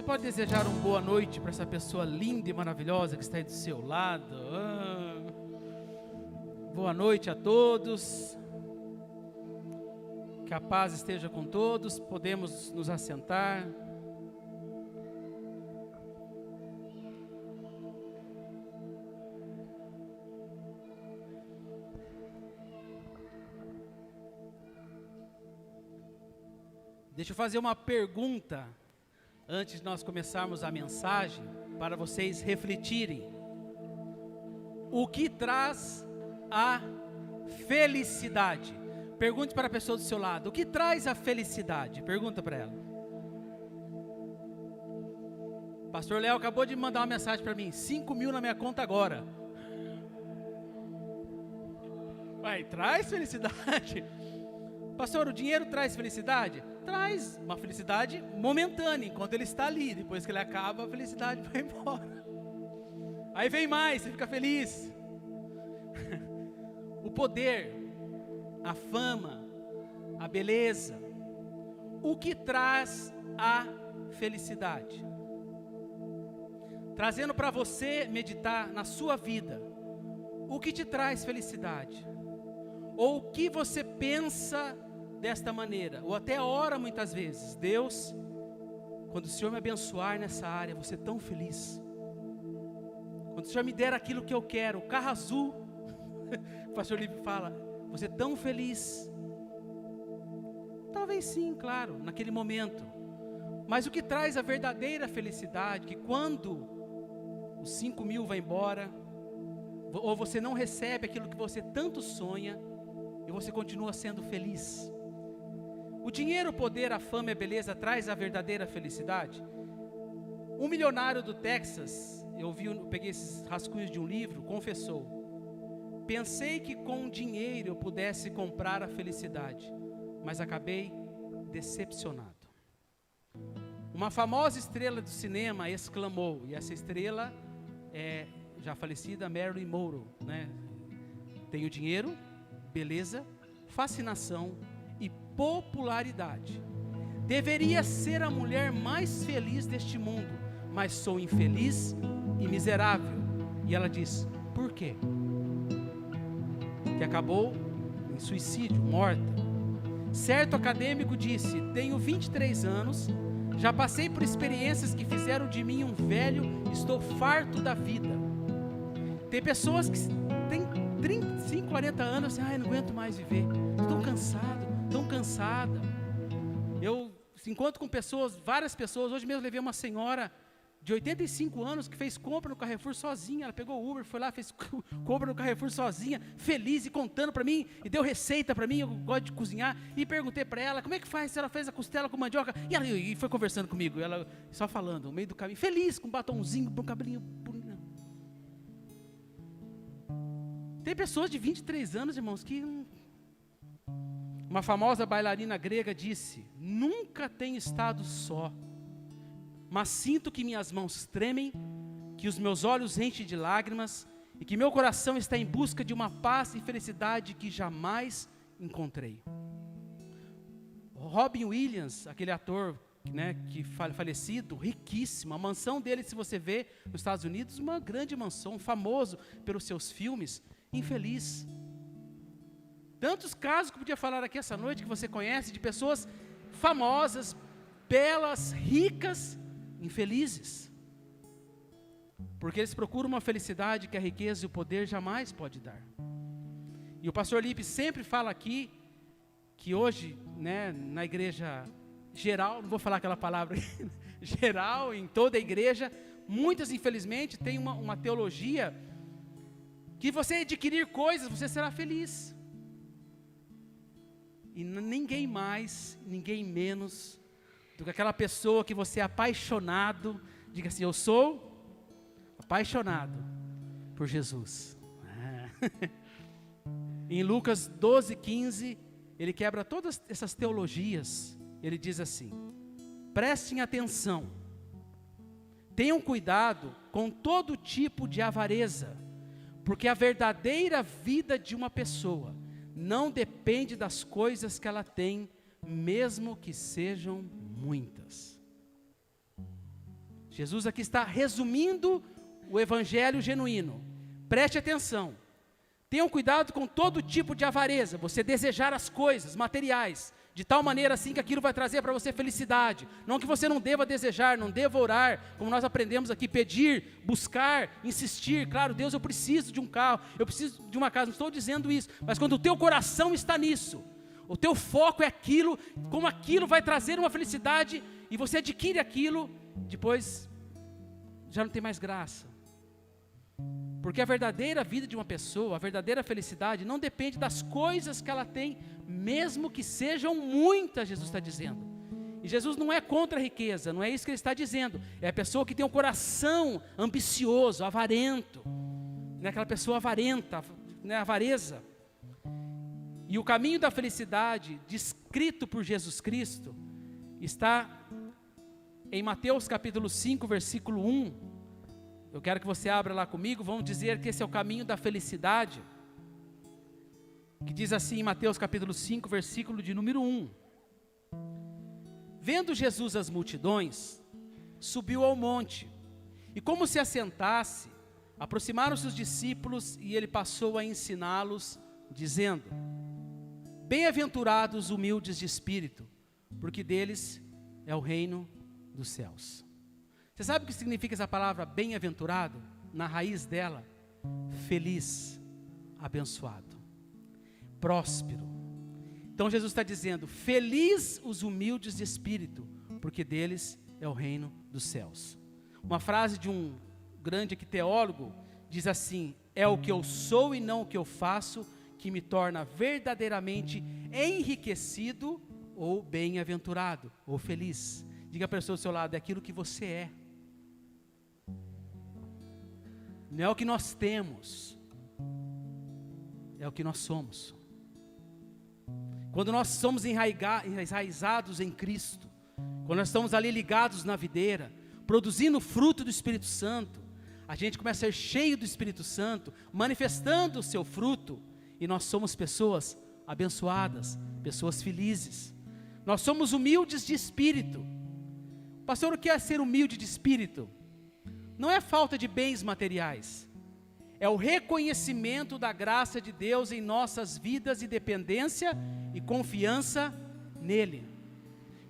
Você pode desejar uma boa noite para essa pessoa linda e maravilhosa que está aí do seu lado. Ah. Boa noite a todos. Que a paz esteja com todos. Podemos nos assentar. Deixa eu fazer uma pergunta antes de nós começarmos a mensagem para vocês refletirem. O que traz a felicidade? Pergunte para a pessoa do seu lado: o que traz a felicidade? Pergunta para ela. Pastor Léo acabou de mandar uma mensagem para mim: 5 mil na minha conta agora. Vai, traz felicidade. Pastor, o dinheiro traz felicidade? Traz uma felicidade momentânea, enquanto ele está ali. Depois que ele acaba, a felicidade vai embora. Aí vem mais, você fica feliz. o poder, a fama, a beleza. O que traz a felicidade? Trazendo para você meditar na sua vida. O que te traz felicidade? Ou o que você pensa desta maneira, ou até ora muitas vezes: Deus, quando o Senhor me abençoar nessa área, vou ser tão feliz. Quando o Senhor me der aquilo que eu quero, o carro azul, o pastor Livre fala, vou ser tão feliz. Talvez sim, claro, naquele momento. Mas o que traz a verdadeira felicidade, que quando os cinco mil vai embora, ou você não recebe aquilo que você tanto sonha, e você continua sendo feliz. O dinheiro, o poder, a fama e a beleza traz a verdadeira felicidade? Um milionário do Texas, eu vi, eu peguei esses rascunhos de um livro, confessou: Pensei que com dinheiro eu pudesse comprar a felicidade, mas acabei decepcionado. Uma famosa estrela do cinema exclamou, e essa estrela é já falecida Marilyn Monroe, né? Tenho dinheiro, beleza, fascinação popularidade. Deveria ser a mulher mais feliz deste mundo, mas sou infeliz e miserável. E ela diz: Por quê? Que acabou em suicídio, morta. Certo acadêmico disse: Tenho 23 anos, já passei por experiências que fizeram de mim um velho, estou farto da vida. Tem pessoas que têm 35, 40 anos, assim, ah, não aguento mais viver, estou cansado tão cansada. Eu encontro com pessoas, várias pessoas. Hoje mesmo levei uma senhora de 85 anos que fez compra no Carrefour sozinha. Ela pegou o Uber, foi lá, fez compra no Carrefour sozinha, feliz e contando para mim, e deu receita para mim. Eu gosto de cozinhar. E perguntei para ela como é que faz se ela fez a costela com mandioca. E ela e foi conversando comigo, ela só falando, no meio do caminho, feliz, com um batomzinho, um cabelinho. Tem pessoas de 23 anos, irmãos, que uma famosa bailarina grega disse: Nunca tenho estado só, mas sinto que minhas mãos tremem, que os meus olhos enchem de lágrimas e que meu coração está em busca de uma paz e felicidade que jamais encontrei. Robin Williams, aquele ator né, que falecido, riquíssimo, a mansão dele, se você vê nos Estados Unidos, uma grande mansão, famoso pelos seus filmes, infeliz Tantos casos que eu podia falar aqui essa noite que você conhece de pessoas famosas, belas, ricas, infelizes. Porque eles procuram uma felicidade que a riqueza e o poder jamais pode dar. E o pastor Lipe sempre fala aqui que hoje, né, na igreja geral, não vou falar aquela palavra geral, em toda a igreja, muitas infelizmente têm uma, uma teologia que você adquirir coisas, você será feliz. E ninguém mais, ninguém menos do que aquela pessoa que você é apaixonado, diga assim: Eu sou apaixonado por Jesus. Em Lucas 12, 15, ele quebra todas essas teologias. Ele diz assim: prestem atenção, tenham cuidado com todo tipo de avareza, porque a verdadeira vida de uma pessoa não depende das coisas que ela tem, mesmo que sejam muitas. Jesus aqui está resumindo o evangelho genuíno. Preste atenção. Tenham cuidado com todo tipo de avareza, você desejar as coisas materiais, de tal maneira assim que aquilo vai trazer para você felicidade. Não que você não deva desejar, não deva orar, como nós aprendemos aqui, pedir, buscar, insistir. Claro, Deus, eu preciso de um carro, eu preciso de uma casa, não estou dizendo isso, mas quando o teu coração está nisso, o teu foco é aquilo, como aquilo vai trazer uma felicidade e você adquire aquilo, depois já não tem mais graça. Porque a verdadeira vida de uma pessoa, a verdadeira felicidade, não depende das coisas que ela tem, mesmo que sejam muitas, Jesus está dizendo. E Jesus não é contra a riqueza, não é isso que ele está dizendo. É a pessoa que tem um coração ambicioso, avarento. Não é aquela pessoa avarenta, né, avareza. E o caminho da felicidade, descrito por Jesus Cristo, está em Mateus capítulo 5, versículo 1 eu quero que você abra lá comigo, vamos dizer que esse é o caminho da felicidade. Que diz assim em Mateus capítulo 5, versículo de número 1. Vendo Jesus as multidões, subiu ao monte, e como se assentasse, aproximaram-se os discípulos e ele passou a ensiná-los, dizendo: Bem-aventurados humildes de espírito, porque deles é o reino dos céus. Você sabe o que significa essa palavra bem-aventurado? Na raiz dela, feliz, abençoado, próspero. Então Jesus está dizendo: Feliz os humildes de espírito, porque deles é o reino dos céus. Uma frase de um grande teólogo diz assim: É o que eu sou e não o que eu faço que me torna verdadeiramente enriquecido ou bem-aventurado ou feliz. Diga a pessoa do seu lado: é aquilo que você é. Não é o que nós temos, é o que nós somos. Quando nós somos enraizados em Cristo, quando nós estamos ali ligados na videira, produzindo fruto do Espírito Santo, a gente começa a ser cheio do Espírito Santo, manifestando o seu fruto, e nós somos pessoas abençoadas, pessoas felizes. Nós somos humildes de espírito. Pastor, o que é ser humilde de espírito? Não é falta de bens materiais, é o reconhecimento da graça de Deus em nossas vidas e dependência e confiança nele.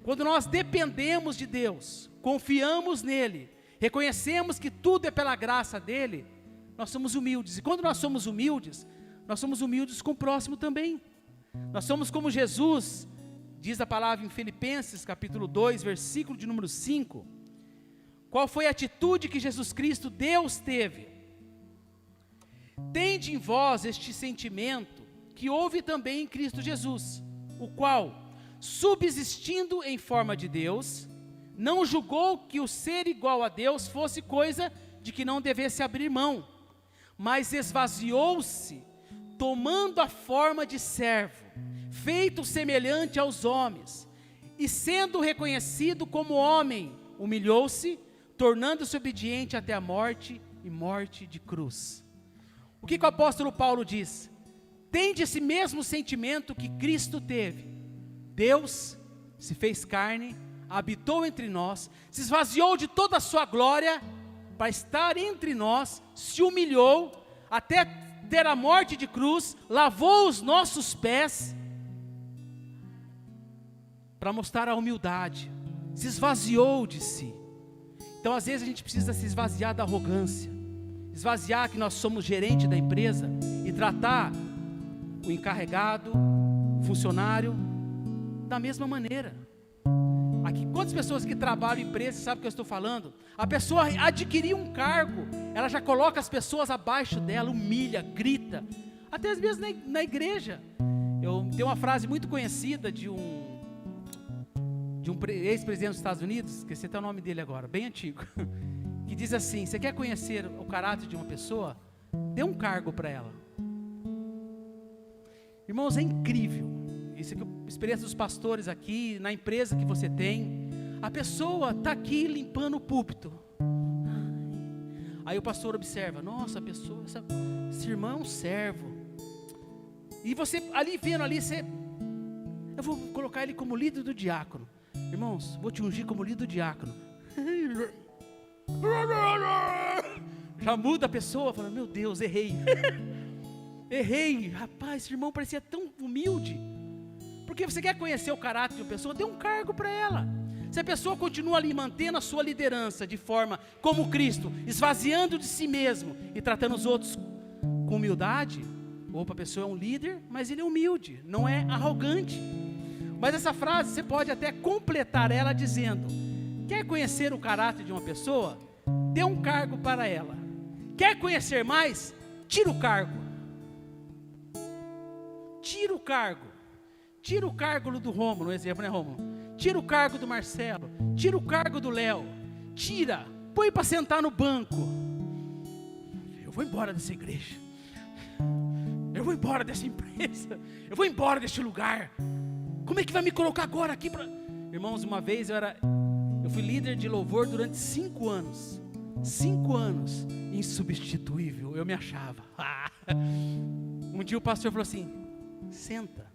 Quando nós dependemos de Deus, confiamos nele, reconhecemos que tudo é pela graça dele, nós somos humildes. E quando nós somos humildes, nós somos humildes com o próximo também. Nós somos como Jesus, diz a palavra em Filipenses capítulo 2, versículo de número 5 qual foi a atitude que Jesus Cristo, Deus, teve? Tende em vós este sentimento que houve também em Cristo Jesus, o qual, subsistindo em forma de Deus, não julgou que o ser igual a Deus fosse coisa de que não devesse abrir mão, mas esvaziou-se, tomando a forma de servo, feito semelhante aos homens, e sendo reconhecido como homem, humilhou-se tornando-se obediente até a morte e morte de cruz. O que, que o apóstolo Paulo diz? Tende esse mesmo sentimento que Cristo teve. Deus se fez carne, habitou entre nós, se esvaziou de toda a sua glória para estar entre nós, se humilhou até ter a morte de cruz, lavou os nossos pés para mostrar a humildade, se esvaziou de si. Então, às vezes, a gente precisa se esvaziar da arrogância, esvaziar que nós somos gerente da empresa e tratar o encarregado, o funcionário, da mesma maneira. Aqui, quantas pessoas que trabalham em empresa sabem o que eu estou falando? A pessoa adquirir um cargo, ela já coloca as pessoas abaixo dela, humilha, grita, até vezes na, na igreja. Eu tenho uma frase muito conhecida de um um ex-presidente dos Estados Unidos, esqueci até o nome dele agora, bem antigo, que diz assim: você quer conhecer o caráter de uma pessoa? Dê um cargo para ela. Irmãos, é incrível. Isso é a experiência dos pastores aqui, na empresa que você tem. A pessoa está aqui limpando o púlpito. Aí o pastor observa: nossa, a pessoa, essa, esse irmão é um servo. E você ali vendo ali, você, eu vou colocar ele como líder do diácono. Irmãos, vou te ungir como líder diácono. Já muda a pessoa, fala: Meu Deus, errei. errei. Rapaz, esse irmão parecia tão humilde. Porque você quer conhecer o caráter de uma pessoa, dê um cargo para ela. Se a pessoa continua ali mantendo a sua liderança de forma como Cristo, esvaziando de si mesmo e tratando os outros com humildade, opa, a pessoa é um líder, mas ele é humilde, não é arrogante. Mas essa frase você pode até completar ela dizendo: quer conhecer o caráter de uma pessoa? Dê um cargo para ela. Quer conhecer mais? Tira o cargo. Tira o cargo. Tira o cargo do Romulo, no exemplo, né, Romulo? Tira o cargo do Marcelo. Tira o cargo do Léo. Tira. Põe para sentar no banco. Eu vou embora dessa igreja. Eu vou embora dessa empresa. Eu vou embora deste lugar. Como é que vai me colocar agora aqui para. Irmãos, uma vez eu era. Eu fui líder de louvor durante cinco anos. Cinco anos. Insubstituível. Eu me achava. um dia o pastor falou assim: senta.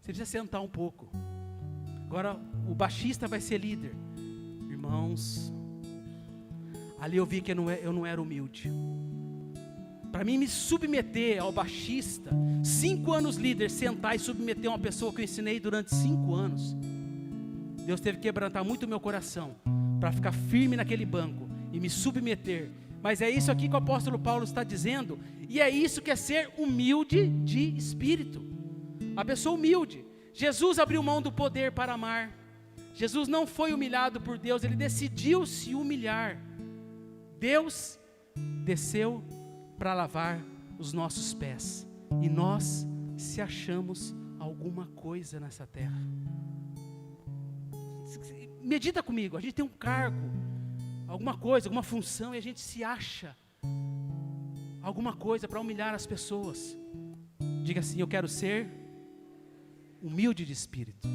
Você precisa sentar um pouco. Agora o baixista vai ser líder. Irmãos, ali eu vi que eu não, é, eu não era humilde. Para mim me submeter ao baixista, cinco anos líder, sentar e submeter uma pessoa que eu ensinei durante cinco anos. Deus teve que quebrantar muito o meu coração para ficar firme naquele banco e me submeter. Mas é isso aqui que o apóstolo Paulo está dizendo, e é isso que é ser humilde de espírito. A pessoa humilde. Jesus abriu mão do poder para amar. Jesus não foi humilhado por Deus, ele decidiu se humilhar. Deus desceu para lavar os nossos pés. E nós se achamos alguma coisa nessa terra. Medita comigo, a gente tem um cargo, alguma coisa, alguma função e a gente se acha alguma coisa para humilhar as pessoas. Diga assim: Eu quero ser humilde de espírito.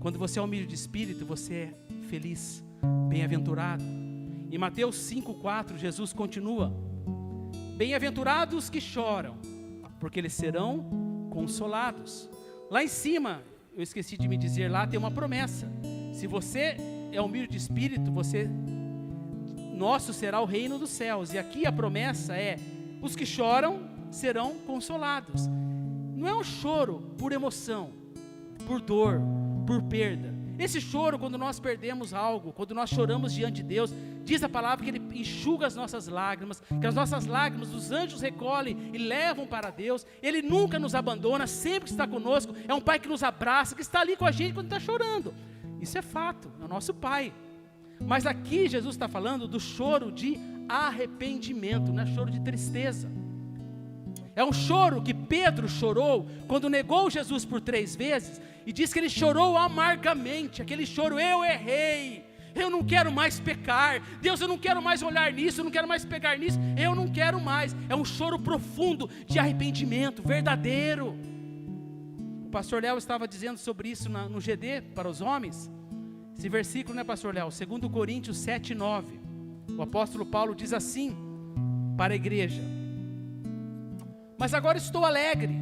Quando você é humilde de espírito, você é feliz, bem-aventurado. Em Mateus 5,4, Jesus continua: Bem-aventurados que choram, porque eles serão consolados. Lá em cima, eu esqueci de me dizer lá, tem uma promessa. Se você é humilde de espírito, você nosso será o reino dos céus. E aqui a promessa é: os que choram serão consolados. Não é um choro por emoção, por dor, por perda. Esse choro, quando nós perdemos algo, quando nós choramos diante de Deus, diz a palavra que Ele enxuga as nossas lágrimas, que as nossas lágrimas os anjos recolhem e levam para Deus. Ele nunca nos abandona, sempre está conosco. É um Pai que nos abraça, que está ali com a gente quando está chorando. Isso é fato, é o nosso Pai. Mas aqui Jesus está falando do choro de arrependimento, não é choro de tristeza. É um choro que Pedro chorou quando negou Jesus por três vezes e diz que ele chorou amargamente, aquele choro, eu errei, eu não quero mais pecar, Deus, eu não quero mais olhar nisso, eu não quero mais pegar nisso, eu não quero mais. É um choro profundo de arrependimento, verdadeiro. O pastor Léo estava dizendo sobre isso no GD para os homens. Esse versículo, né, pastor Léo? 2 Coríntios 7, 9. O apóstolo Paulo diz assim para a igreja: Mas agora estou alegre,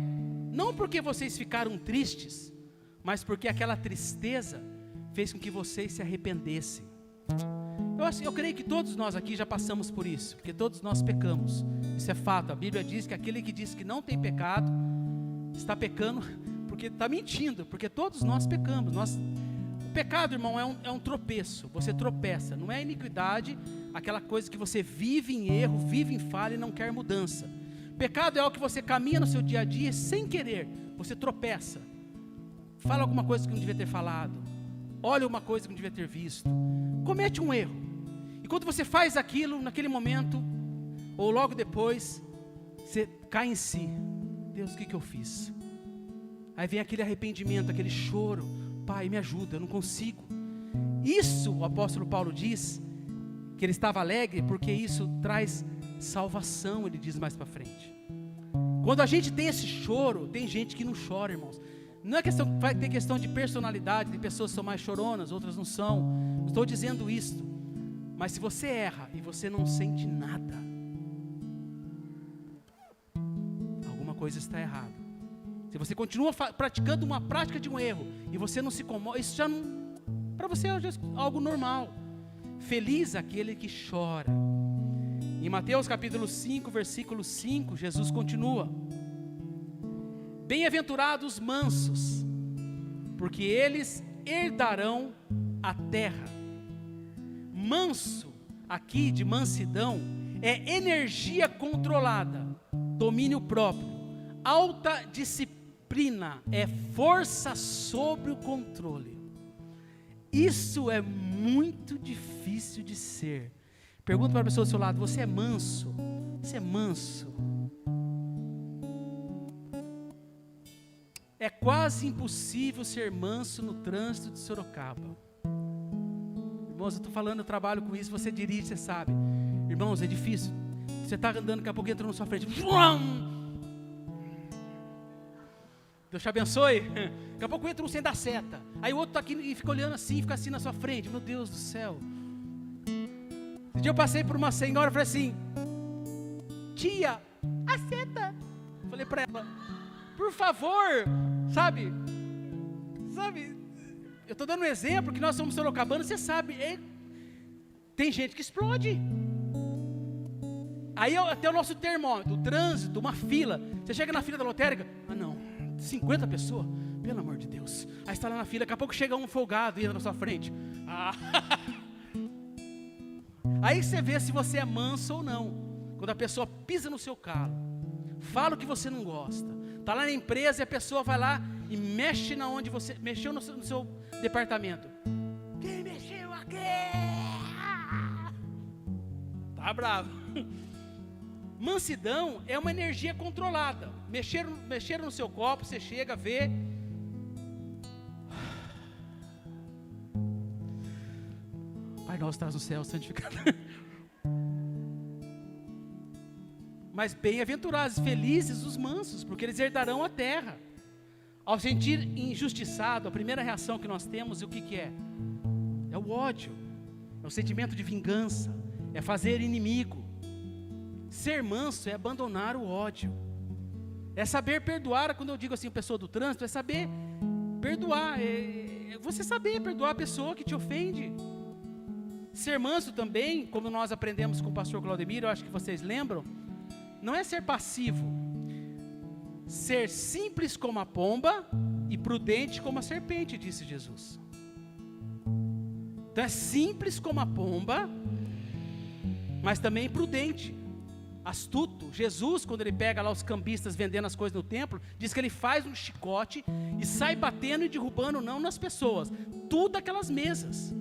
não porque vocês ficaram tristes, mas porque aquela tristeza fez com que vocês se arrependessem. Eu, eu creio que todos nós aqui já passamos por isso, porque todos nós pecamos. Isso é fato. A Bíblia diz que aquele que diz que não tem pecado está pecando porque está mentindo, porque todos nós pecamos. Nós, o pecado, irmão, é um, é um tropeço. Você tropeça. Não é iniquidade, aquela coisa que você vive em erro, vive em falha e não quer mudança. Pecado é algo que você caminha no seu dia a dia sem querer, você tropeça fala alguma coisa que não devia ter falado, olha uma coisa que não devia ter visto, comete um erro. E quando você faz aquilo, naquele momento, ou logo depois, você cai em si. Deus, o que, que eu fiz? Aí vem aquele arrependimento, aquele choro. Pai, me ajuda, eu não consigo. Isso o apóstolo Paulo diz que ele estava alegre porque isso traz salvação, ele diz mais para frente. Quando a gente tem esse choro, tem gente que não chora, irmãos. Não é questão, vai ter questão de personalidade, de pessoas que são mais choronas, outras não são. Estou dizendo isto. Mas se você erra e você não sente nada, alguma coisa está errada. Se você continua praticando uma prática de um erro e você não se comove, isso já não. Para você é algo normal. Feliz aquele que chora. Em Mateus capítulo 5, versículo 5, Jesus continua: Bem-aventurados mansos, porque eles herdarão a terra. Manso, aqui de mansidão, é energia controlada, domínio próprio, alta disciplina, é força sobre o controle. Isso é muito difícil de ser. Pergunta para a pessoa do seu lado: você é manso? Você é manso? É quase impossível ser manso no trânsito de Sorocaba. Irmãos, eu estou falando, eu trabalho com isso, você dirige, você sabe. Irmãos, é difícil. Você está andando, daqui a pouco entra na sua frente. Deus te abençoe. Daqui a pouco entra um sem dar seta. Aí o outro está aqui e fica olhando assim, fica assim na sua frente. Meu Deus do céu. Um dia eu passei por uma senhora e falei assim: Tia, a seta. Falei para ela: Por favor, sabe? Sabe? Eu estou dando um exemplo que nós somos sorocabanos, você sabe. É, tem gente que explode. Aí até o nosso termômetro, o trânsito, uma fila. Você chega na fila da lotérica, ah não, 50 pessoas, pelo amor de Deus. Aí está lá na fila, daqui a pouco chega um folgado e entra na sua frente. Ah. Aí você vê se você é manso ou não. Quando a pessoa pisa no seu calo, fala o que você não gosta. Está lá na empresa e a pessoa vai lá e mexe na onde você mexeu no seu, no seu departamento. Quem mexeu aqui? Tá bravo. Mansidão é uma energia controlada. Mexer, mexer no seu copo, você chega, vê. Nosso estás no céu, santificado. Mas bem-aventurados, felizes os mansos, porque eles herdarão a terra. Ao sentir injustiçado, a primeira reação que nós temos, o que, que é? É o ódio, é o sentimento de vingança, é fazer inimigo. Ser manso é abandonar o ódio. É saber perdoar, quando eu digo assim, pessoa do trânsito, é saber perdoar, é, é você saber perdoar a pessoa que te ofende. Ser manso também, como nós aprendemos com o pastor Claudemiro, eu acho que vocês lembram, não é ser passivo. Ser simples como a pomba e prudente como a serpente, disse Jesus. Então é simples como a pomba, mas também prudente astuto. Jesus, quando ele pega lá os cambistas vendendo as coisas no templo, diz que ele faz um chicote e sai batendo e derrubando não nas pessoas, tudo aquelas mesas.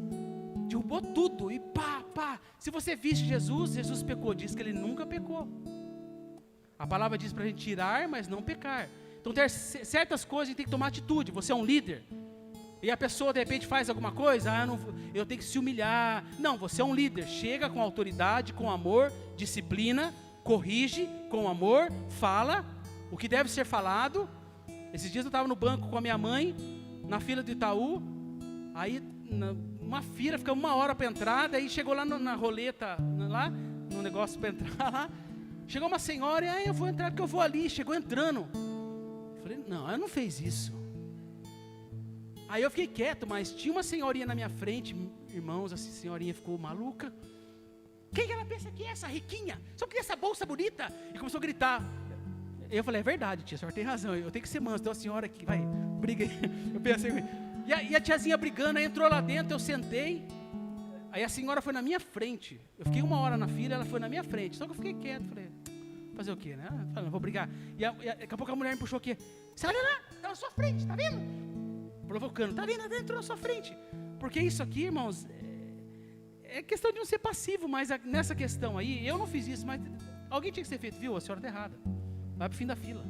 Derrubou tudo e pá, pá. Se você visse Jesus, Jesus pecou, diz que ele nunca pecou. A palavra diz para a gente tirar, mas não pecar. Então, tem certas coisas a gente tem que tomar atitude. Você é um líder. E a pessoa de repente faz alguma coisa, ah, não, eu tenho que se humilhar. Não, você é um líder. Chega com autoridade, com amor, disciplina, corrige com amor, fala o que deve ser falado. Esses dias eu estava no banco com a minha mãe, na fila do Itaú, aí uma fila, fica uma hora para entrar, daí chegou lá no, na roleta, lá, no negócio para entrar lá, chegou uma senhora, e aí eu vou entrar porque eu vou ali, chegou entrando. Falei, não, ela não fez isso. Aí eu fiquei quieto, mas tinha uma senhorinha na minha frente, irmãos, essa senhorinha ficou maluca. Quem que ela pensa que é essa riquinha? Só porque essa bolsa bonita? E começou a gritar. Eu falei, é verdade, tia, a senhora tem razão. Eu tenho que ser manso. Tem uma senhora que vai, briga. Eu pensei, e a, e a tiazinha brigando, entrou lá dentro, eu sentei. Aí a senhora foi na minha frente. Eu fiquei uma hora na fila, ela foi na minha frente. Só que eu fiquei quieto, falei, fazer o quê, né? Falei, não vou brigar. E, a, e a, daqui a pouco a mulher me puxou aqui. Você olha lá, tá na sua frente, tá vendo? Provocando, tá vendo? Entrou na sua frente. Porque isso aqui, irmãos, é questão de não ser passivo, mas nessa questão aí, eu não fiz isso, mas alguém tinha que ser feito, viu? A senhora está errada. Vai para o fim da fila.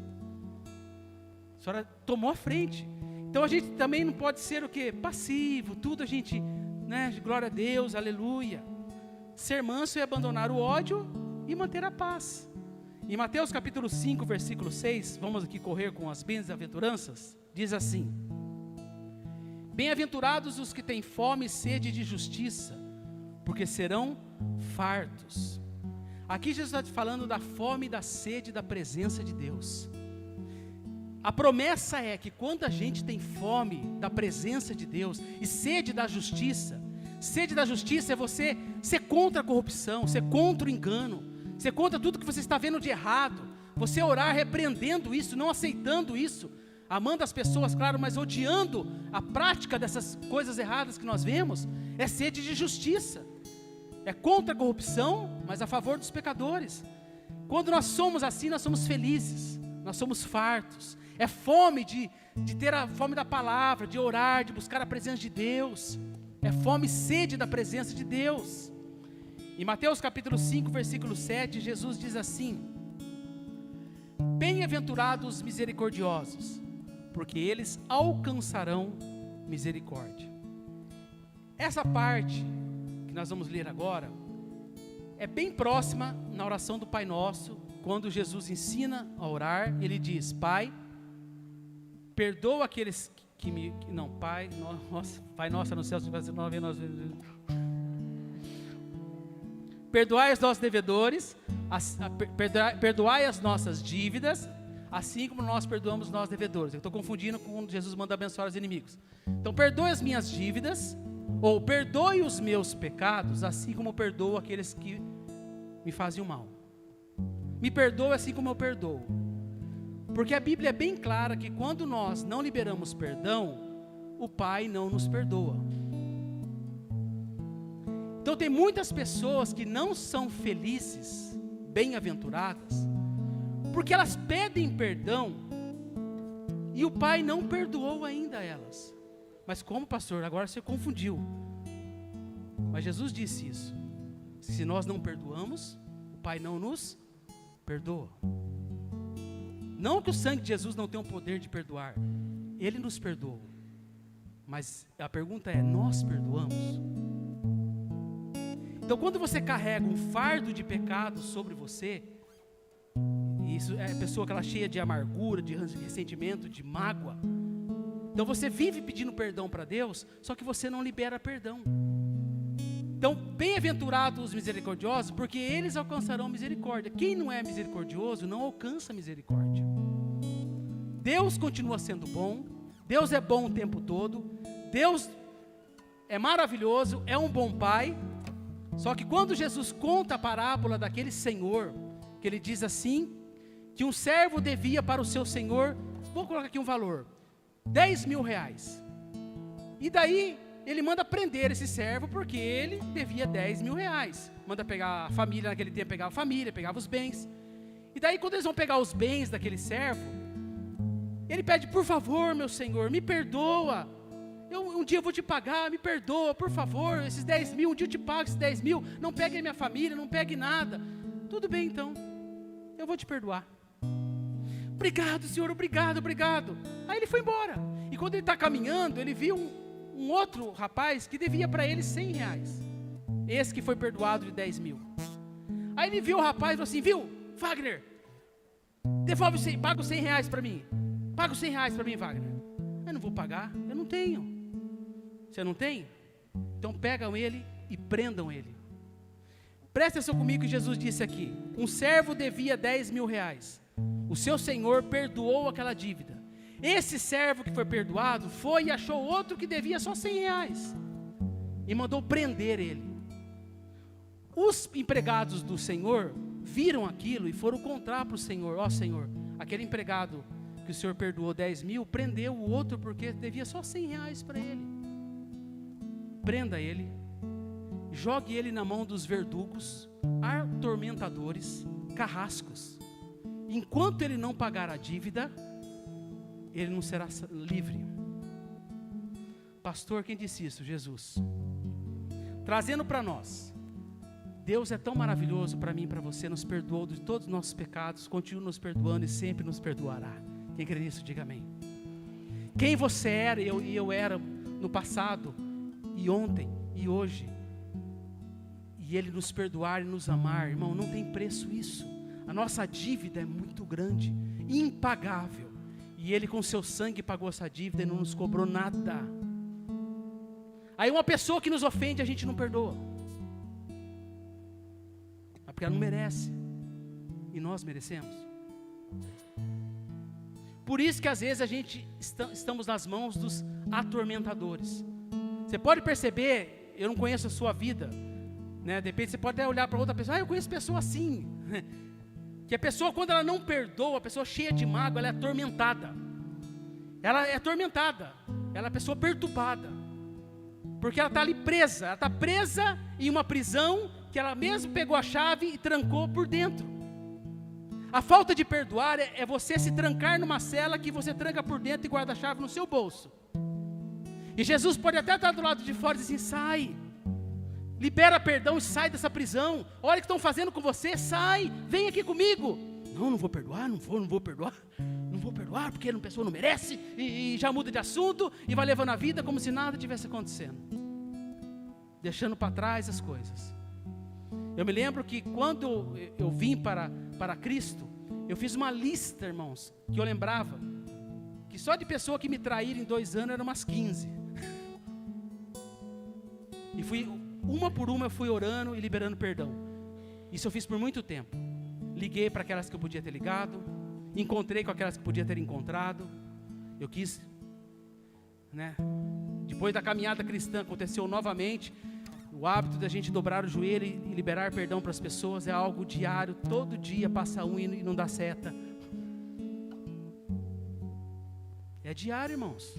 A senhora tomou a frente. Então a gente também não pode ser o que? Passivo, tudo a gente, né? Glória a Deus, aleluia. Ser manso é abandonar o ódio e manter a paz. Em Mateus capítulo 5, versículo 6, vamos aqui correr com as bem-aventuranças, diz assim: Bem-aventurados os que têm fome e sede de justiça, porque serão fartos. Aqui Jesus está falando da fome e da sede da presença de Deus. A promessa é que quando a gente tem fome da presença de Deus e sede da justiça, Sede da justiça é você ser contra a corrupção, ser contra o engano, ser contra tudo que você está vendo de errado. Você orar repreendendo isso, não aceitando isso, amando as pessoas, claro, mas odiando a prática dessas coisas erradas que nós vemos, é sede de justiça. É contra a corrupção, mas a favor dos pecadores. Quando nós somos assim, nós somos felizes, nós somos fartos. É fome de, de ter a fome da palavra, de orar, de buscar a presença de Deus. É fome e sede da presença de Deus. Em Mateus capítulo 5, versículo 7, Jesus diz assim: Bem-aventurados os misericordiosos, porque eles alcançarão misericórdia. Essa parte que nós vamos ler agora é bem próxima na oração do Pai Nosso, quando Jesus ensina a orar, ele diz: Pai, perdoa aqueles que me. Que, não, Pai, nossa, Pai nosso no céu, não vê nós. Perdoai os nossos devedores, as, a, perdoai, perdoai as nossas dívidas, assim como nós perdoamos os nossos devedores. Eu estou confundindo com quando Jesus manda abençoar os inimigos. Então, perdoe as minhas dívidas, ou perdoe os meus pecados, assim como perdoo aqueles que me fazem o mal. Me perdoe assim como eu perdoo. Porque a Bíblia é bem clara que quando nós não liberamos perdão, o Pai não nos perdoa. Então tem muitas pessoas que não são felizes, bem-aventuradas, porque elas pedem perdão e o Pai não perdoou ainda elas. Mas como, pastor? Agora você confundiu. Mas Jesus disse isso. Se nós não perdoamos, o Pai não nos perdoa. Não que o sangue de Jesus não tenha o poder de perdoar, ele nos perdoou. Mas a pergunta é: nós perdoamos? Então, quando você carrega um fardo de pecado sobre você, isso é pessoa que ela cheia de amargura, de ressentimento, de mágoa. Então você vive pedindo perdão para Deus, só que você não libera perdão. Então, bem-aventurados os misericordiosos, porque eles alcançarão misericórdia. Quem não é misericordioso não alcança misericórdia. Deus continua sendo bom, Deus é bom o tempo todo, Deus é maravilhoso, é um bom pai. Só que quando Jesus conta a parábola daquele senhor, que ele diz assim, que um servo devia para o seu senhor, vou colocar aqui um valor, 10 mil reais. E daí ele manda prender esse servo porque ele devia 10 mil reais. Manda pegar a família, naquele tempo pegava a família, pegava os bens. E daí, quando eles vão pegar os bens daquele servo, ele pede, por favor, meu senhor, me perdoa. Eu, um dia eu vou te pagar, me perdoa, por favor, esses 10 mil, um dia eu te pago esses 10 mil, não pegue minha família, não pegue nada. Tudo bem então, eu vou te perdoar. Obrigado, senhor, obrigado, obrigado. Aí ele foi embora. E quando ele está caminhando, ele viu um, um outro rapaz que devia para ele 100 reais. Esse que foi perdoado de 10 mil. Aí ele viu o rapaz e falou assim: Viu, Wagner, devolve 100, paga os 100 reais para mim. Paga os 100 reais para mim, Wagner. Eu não vou pagar, eu não tenho. Você não tem? Então pegam ele e prendam ele. Presta atenção comigo que Jesus disse aqui: um servo devia 10 mil reais. O seu senhor perdoou aquela dívida. Esse servo que foi perdoado foi e achou outro que devia só 100 reais e mandou prender ele. Os empregados do Senhor viram aquilo e foram contar para o Senhor: Ó oh, Senhor, aquele empregado que o Senhor perdoou 10 mil, prendeu o outro porque devia só 100 reais para ele. Prenda ele, jogue ele na mão dos verdugos, atormentadores, carrascos. Enquanto ele não pagar a dívida, ele não será livre. Pastor, quem disse isso? Jesus. Trazendo para nós. Deus é tão maravilhoso para mim e para você, nos perdoou de todos os nossos pecados, continua nos perdoando e sempre nos perdoará. Quem crê nisso, diga amém. Quem você era e eu, eu era no passado, e ontem, e hoje, e Ele nos perdoar e nos amar, irmão, não tem preço isso. A nossa dívida é muito grande, impagável. E Ele, com seu sangue, pagou essa dívida e não nos cobrou nada. Aí, uma pessoa que nos ofende, a gente não perdoa. É porque ela não merece. E nós merecemos. Por isso que às vezes a gente está, estamos nas mãos dos atormentadores. Você pode perceber, eu não conheço a sua vida, né? De repente você pode até olhar para outra pessoa, ah, eu conheço pessoa assim. Que a pessoa, quando ela não perdoa, a pessoa cheia de mágoa, ela é atormentada. Ela é atormentada, ela é pessoa perturbada. Porque ela está ali presa, ela está presa em uma prisão que ela mesmo pegou a chave e trancou por dentro. A falta de perdoar é, é você se trancar numa cela que você tranca por dentro e guarda a chave no seu bolso. E Jesus pode até estar do lado de fora e dizer assim: sai, libera perdão e sai dessa prisão. Olha o que estão fazendo com você, sai, vem aqui comigo. Não, não vou perdoar, não vou, não vou perdoar. Não vou perdoar porque a pessoa não merece e, e já muda de assunto e vai levando a vida como se nada tivesse acontecendo. Deixando para trás as coisas. Eu me lembro que quando eu vim para, para Cristo, eu fiz uma lista, irmãos, que eu lembrava que só de pessoa que me traíram em dois anos eram umas 15. E fui uma por uma eu fui orando e liberando perdão. Isso eu fiz por muito tempo. Liguei para aquelas que eu podia ter ligado, encontrei com aquelas que podia ter encontrado. Eu quis, né? Depois da caminhada cristã aconteceu novamente. O hábito da gente dobrar o joelho e liberar perdão para as pessoas é algo diário, todo dia passa um e não dá seta. É diário, irmãos.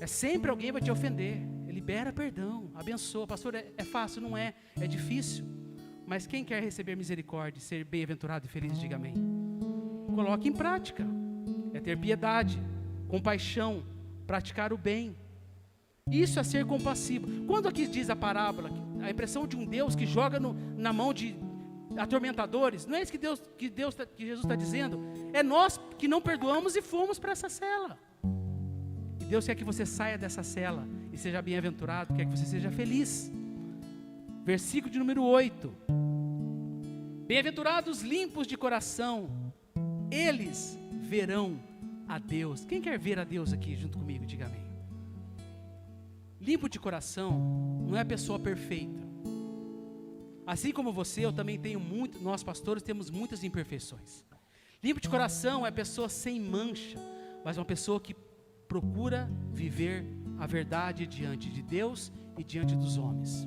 É sempre alguém vai te ofender libera perdão, abençoa. Pastor, é, é fácil? Não é, é difícil. Mas quem quer receber misericórdia, ser bem-aventurado e feliz, diga amém. Coloque em prática. É ter piedade, compaixão, praticar o bem. Isso é ser compassivo. Quando aqui diz a parábola, a impressão de um Deus que joga no, na mão de atormentadores, não é isso que Deus, que Deus, tá, que Jesus está dizendo. É nós que não perdoamos e fomos para essa cela. E Deus quer que você saia dessa cela e seja bem-aventurado, quer que você seja feliz. Versículo de número 8. Bem-aventurados limpos de coração, eles verão a Deus. Quem quer ver a Deus aqui junto comigo? Diga amém. Limpo de coração não é a pessoa perfeita. Assim como você, eu também tenho muito, nós pastores temos muitas imperfeições. Limpo de coração é a pessoa sem mancha, mas uma pessoa que procura viver a verdade diante de Deus e diante dos homens.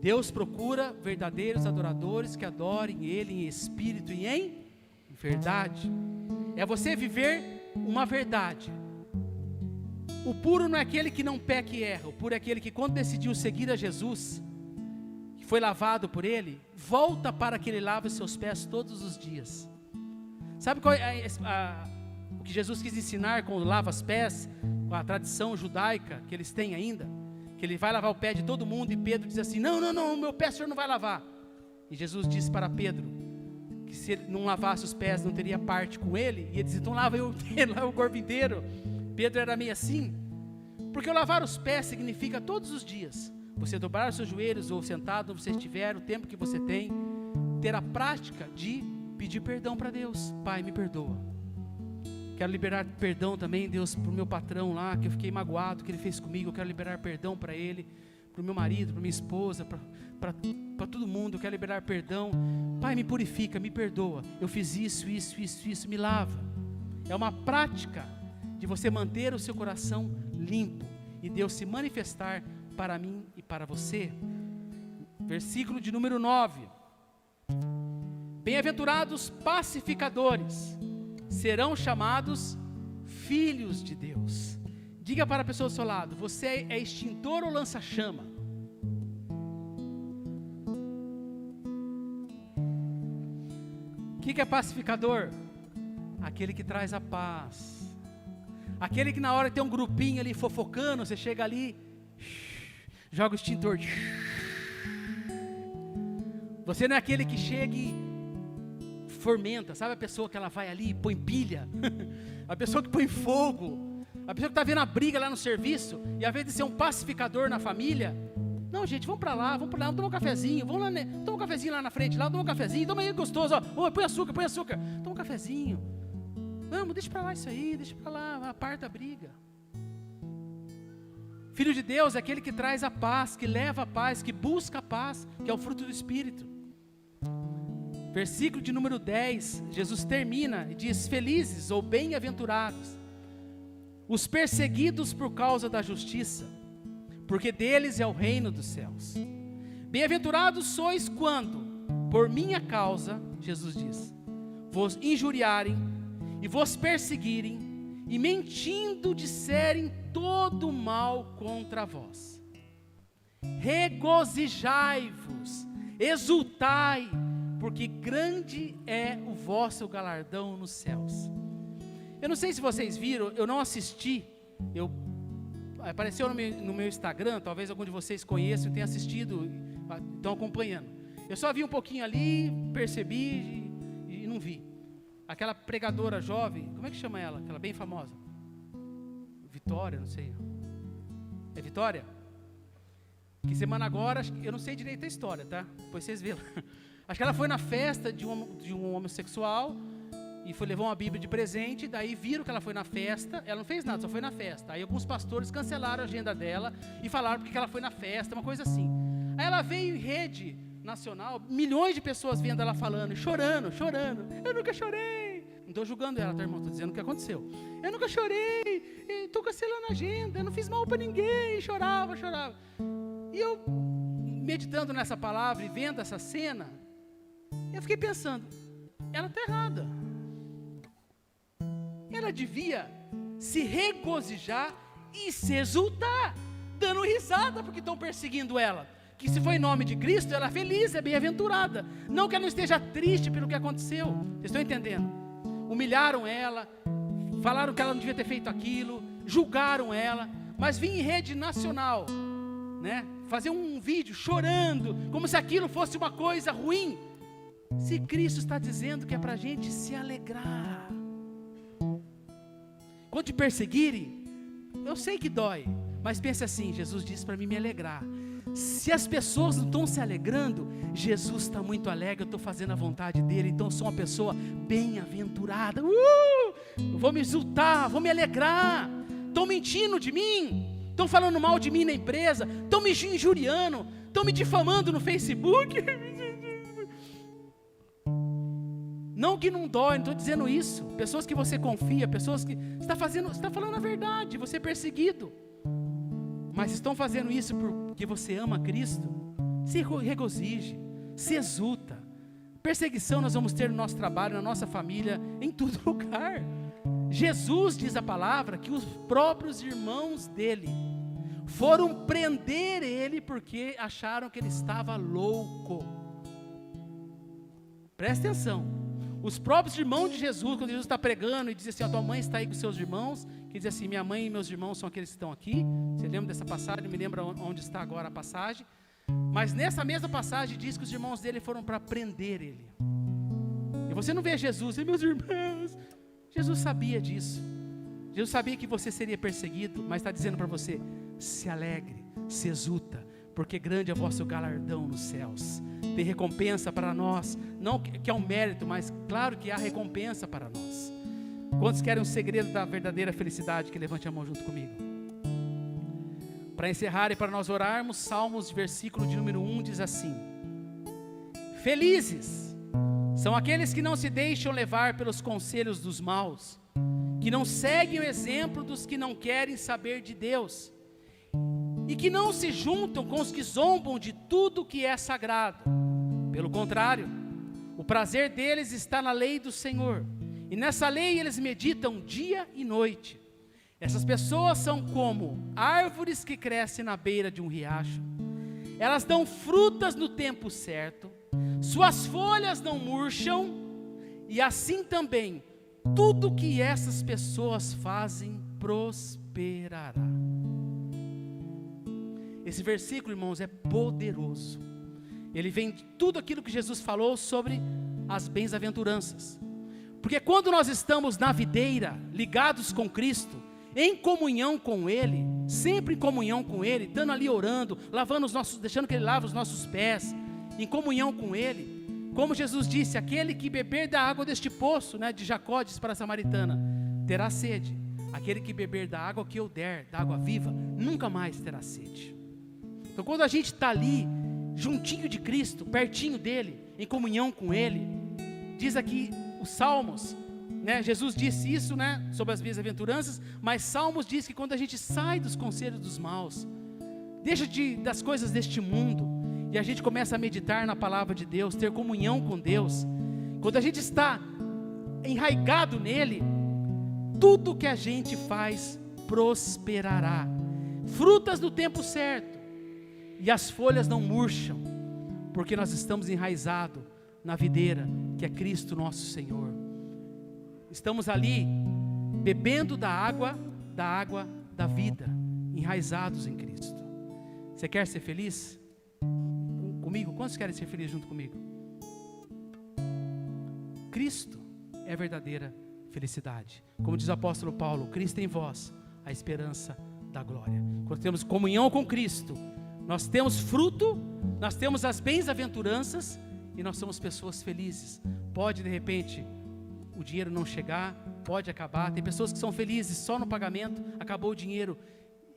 Deus procura verdadeiros adoradores que adorem Ele em espírito e em verdade. É você viver uma verdade. O puro não é aquele que não peca e erra, o puro é aquele que, quando decidiu seguir a Jesus, que foi lavado por Ele, volta para que Ele lave os seus pés todos os dias. Sabe qual é a, a, o que Jesus quis ensinar quando lava os pés? com a tradição judaica que eles têm ainda, que ele vai lavar o pé de todo mundo e Pedro diz assim: Não, não, não, meu pé o senhor não vai lavar. E Jesus disse para Pedro que se ele não lavasse os pés não teria parte com ele, e ele disse: Então lava eu lava o corpo inteiro. Pedro era meio assim, porque lavar os pés significa todos os dias você dobrar os seus joelhos ou sentado onde você estiver, o tempo que você tem, ter a prática de pedir perdão para Deus. Pai, me perdoa. Quero liberar perdão também, Deus, para o meu patrão lá, que eu fiquei magoado, que ele fez comigo. Eu quero liberar perdão para ele, para o meu marido, para minha esposa, para todo mundo. Eu quero liberar perdão. Pai, me purifica, me perdoa. Eu fiz isso, isso, isso, isso, me lava. É uma prática de você manter o seu coração limpo e Deus se manifestar para mim e para você. Versículo de número 9. Bem-aventurados pacificadores serão chamados filhos de Deus. Diga para a pessoa do seu lado: você é extintor ou lança-chama? O que, que é pacificador? Aquele que traz a paz. Aquele que na hora tem um grupinho ali fofocando, você chega ali, joga o extintor. Você não é aquele que chega e fomenta, sabe a pessoa que ela vai ali e põe pilha, a pessoa que põe fogo, a pessoa que está vendo a briga lá no serviço, e invés de ser um pacificador na família, não, gente, vamos para lá, vamos para lá, vamos tomar um cafezinho, vamos lá, né? toma um cafezinho lá na frente, lá, toma um cafezinho, toma aí gostoso, ó, põe açúcar, põe açúcar, toma um cafezinho, vamos, deixa para lá isso aí, deixa para lá, aparta a briga. Filho de Deus é aquele que traz a paz, que leva a paz, que busca a paz, que é o fruto do Espírito. Versículo de número 10, Jesus termina e diz: Felizes ou bem-aventurados os perseguidos por causa da justiça, porque deles é o reino dos céus. Bem-aventurados sois quando, por minha causa, Jesus diz, vos injuriarem e vos perseguirem e mentindo disserem todo mal contra vós. Regozijai-vos, exultai, porque grande é o vosso galardão nos céus. Eu não sei se vocês viram, eu não assisti, eu apareceu no meu, no meu Instagram, talvez algum de vocês conheçam, tenha assistido, estão acompanhando. Eu só vi um pouquinho ali, percebi e, e não vi. Aquela pregadora jovem, como é que chama ela? Aquela bem famosa? Vitória, não sei. É Vitória? Que semana agora, eu não sei direito a história, tá? Depois vocês vêem. Acho que ela foi na festa de um, de um homossexual e foi levar uma Bíblia de presente. Daí viram que ela foi na festa. Ela não fez nada, só foi na festa. Aí alguns pastores cancelaram a agenda dela e falaram porque ela foi na festa, uma coisa assim. Aí ela veio em rede nacional, milhões de pessoas vendo ela falando, chorando, chorando. Eu nunca chorei. Não estou julgando ela, tá, irmão? Estou dizendo o que aconteceu. Eu nunca chorei, estou cancelando a agenda, eu não fiz mal para ninguém. Chorava, chorava. E eu, meditando nessa palavra e vendo essa cena, eu fiquei pensando, ela está errada. Ela devia se regozijar e se exultar, dando risada porque estão perseguindo ela que se foi em nome de Cristo, ela é feliz, é bem-aventurada. Não que ela não esteja triste pelo que aconteceu. Vocês estão entendendo? Humilharam ela, falaram que ela não devia ter feito aquilo, julgaram ela, mas vim em rede nacional, né? Fazer um vídeo chorando, como se aquilo fosse uma coisa ruim. Se Cristo está dizendo que é para a gente se alegrar. Quando te perseguirem, eu sei que dói, mas pense assim: Jesus disse para mim me alegrar. Se as pessoas não estão se alegrando, Jesus está muito alegre, eu estou fazendo a vontade dele, então sou uma pessoa bem-aventurada. Uh! Vou me exultar, vou me alegrar. Estão mentindo de mim, estão falando mal de mim na empresa, estão me injuriando, estão me difamando no Facebook. Não que não dói, não estou dizendo isso. Pessoas que você confia, pessoas que está fazendo, está falando a verdade, você é perseguido mas estão fazendo isso porque você ama Cristo, se regozije, se exulta. Perseguição nós vamos ter no nosso trabalho, na nossa família, em todo lugar. Jesus diz a palavra que os próprios irmãos dele foram prender ele porque acharam que ele estava louco. Presta atenção. Os próprios irmãos de Jesus, quando Jesus está pregando e diz assim: a tua mãe está aí com seus irmãos, que diz assim: minha mãe e meus irmãos são aqueles que estão aqui. Você lembra dessa passagem? Me lembra onde está agora a passagem. Mas nessa mesma passagem diz que os irmãos dele foram para prender ele. E você não vê Jesus, e meus irmãos. Jesus sabia disso. Jesus sabia que você seria perseguido, mas está dizendo para você: se alegre, se exulta, porque grande é o vosso galardão nos céus. Tem recompensa para nós, não que é um mérito, mas claro que há recompensa para nós. Quantos querem o segredo da verdadeira felicidade? Que levante a mão junto comigo. Para encerrar e para nós orarmos, Salmos, versículo de número 1 diz assim: Felizes são aqueles que não se deixam levar pelos conselhos dos maus, que não seguem o exemplo dos que não querem saber de Deus e que não se juntam com os que zombam de tudo que é sagrado. Pelo contrário, o prazer deles está na lei do Senhor, e nessa lei eles meditam dia e noite. Essas pessoas são como árvores que crescem na beira de um riacho. Elas dão frutas no tempo certo, suas folhas não murcham, e assim também tudo que essas pessoas fazem prosperará. Esse versículo, irmãos, é poderoso. Ele vem de tudo aquilo que Jesus falou sobre as bens-aventuranças. Porque quando nós estamos na videira, ligados com Cristo, em comunhão com Ele, sempre em comunhão com Ele, estando ali orando, lavando os nossos, deixando que Ele lave os nossos pés, em comunhão com Ele, como Jesus disse, aquele que beber da água deste poço, né, de Jacó, diz para a samaritana, terá sede. Aquele que beber da água que eu der, da água viva, nunca mais terá sede. Então, quando a gente está ali, juntinho de Cristo, pertinho dele, em comunhão com Ele, diz aqui os Salmos, né? Jesus disse isso, né, sobre as bem-aventuranças, mas Salmos diz que quando a gente sai dos conselhos dos maus, deixa de, das coisas deste mundo e a gente começa a meditar na palavra de Deus, ter comunhão com Deus, quando a gente está enraigado nele, tudo que a gente faz prosperará. Frutas no tempo certo, e as folhas não murcham, porque nós estamos enraizados na videira, que é Cristo nosso Senhor. Estamos ali bebendo da água, da água da vida, enraizados em Cristo. Você quer ser feliz? Comigo? Quantos querem ser felizes junto comigo? Cristo é a verdadeira felicidade. Como diz o apóstolo Paulo, Cristo em vós, a esperança da glória. Quando temos comunhão com Cristo, nós temos fruto, nós temos as bens-aventuranças e nós somos pessoas felizes. Pode de repente o dinheiro não chegar, pode acabar. Tem pessoas que são felizes só no pagamento, acabou o dinheiro,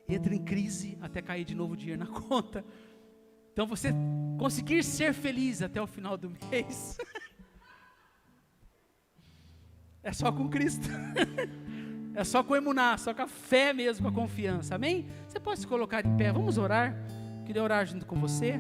entra em crise até cair de novo o dinheiro na conta. Então você conseguir ser feliz até o final do mês é só com Cristo. é só com emuná, só com a fé mesmo, com a confiança. Amém? Você pode se colocar em pé, vamos orar. Queria orar junto com você.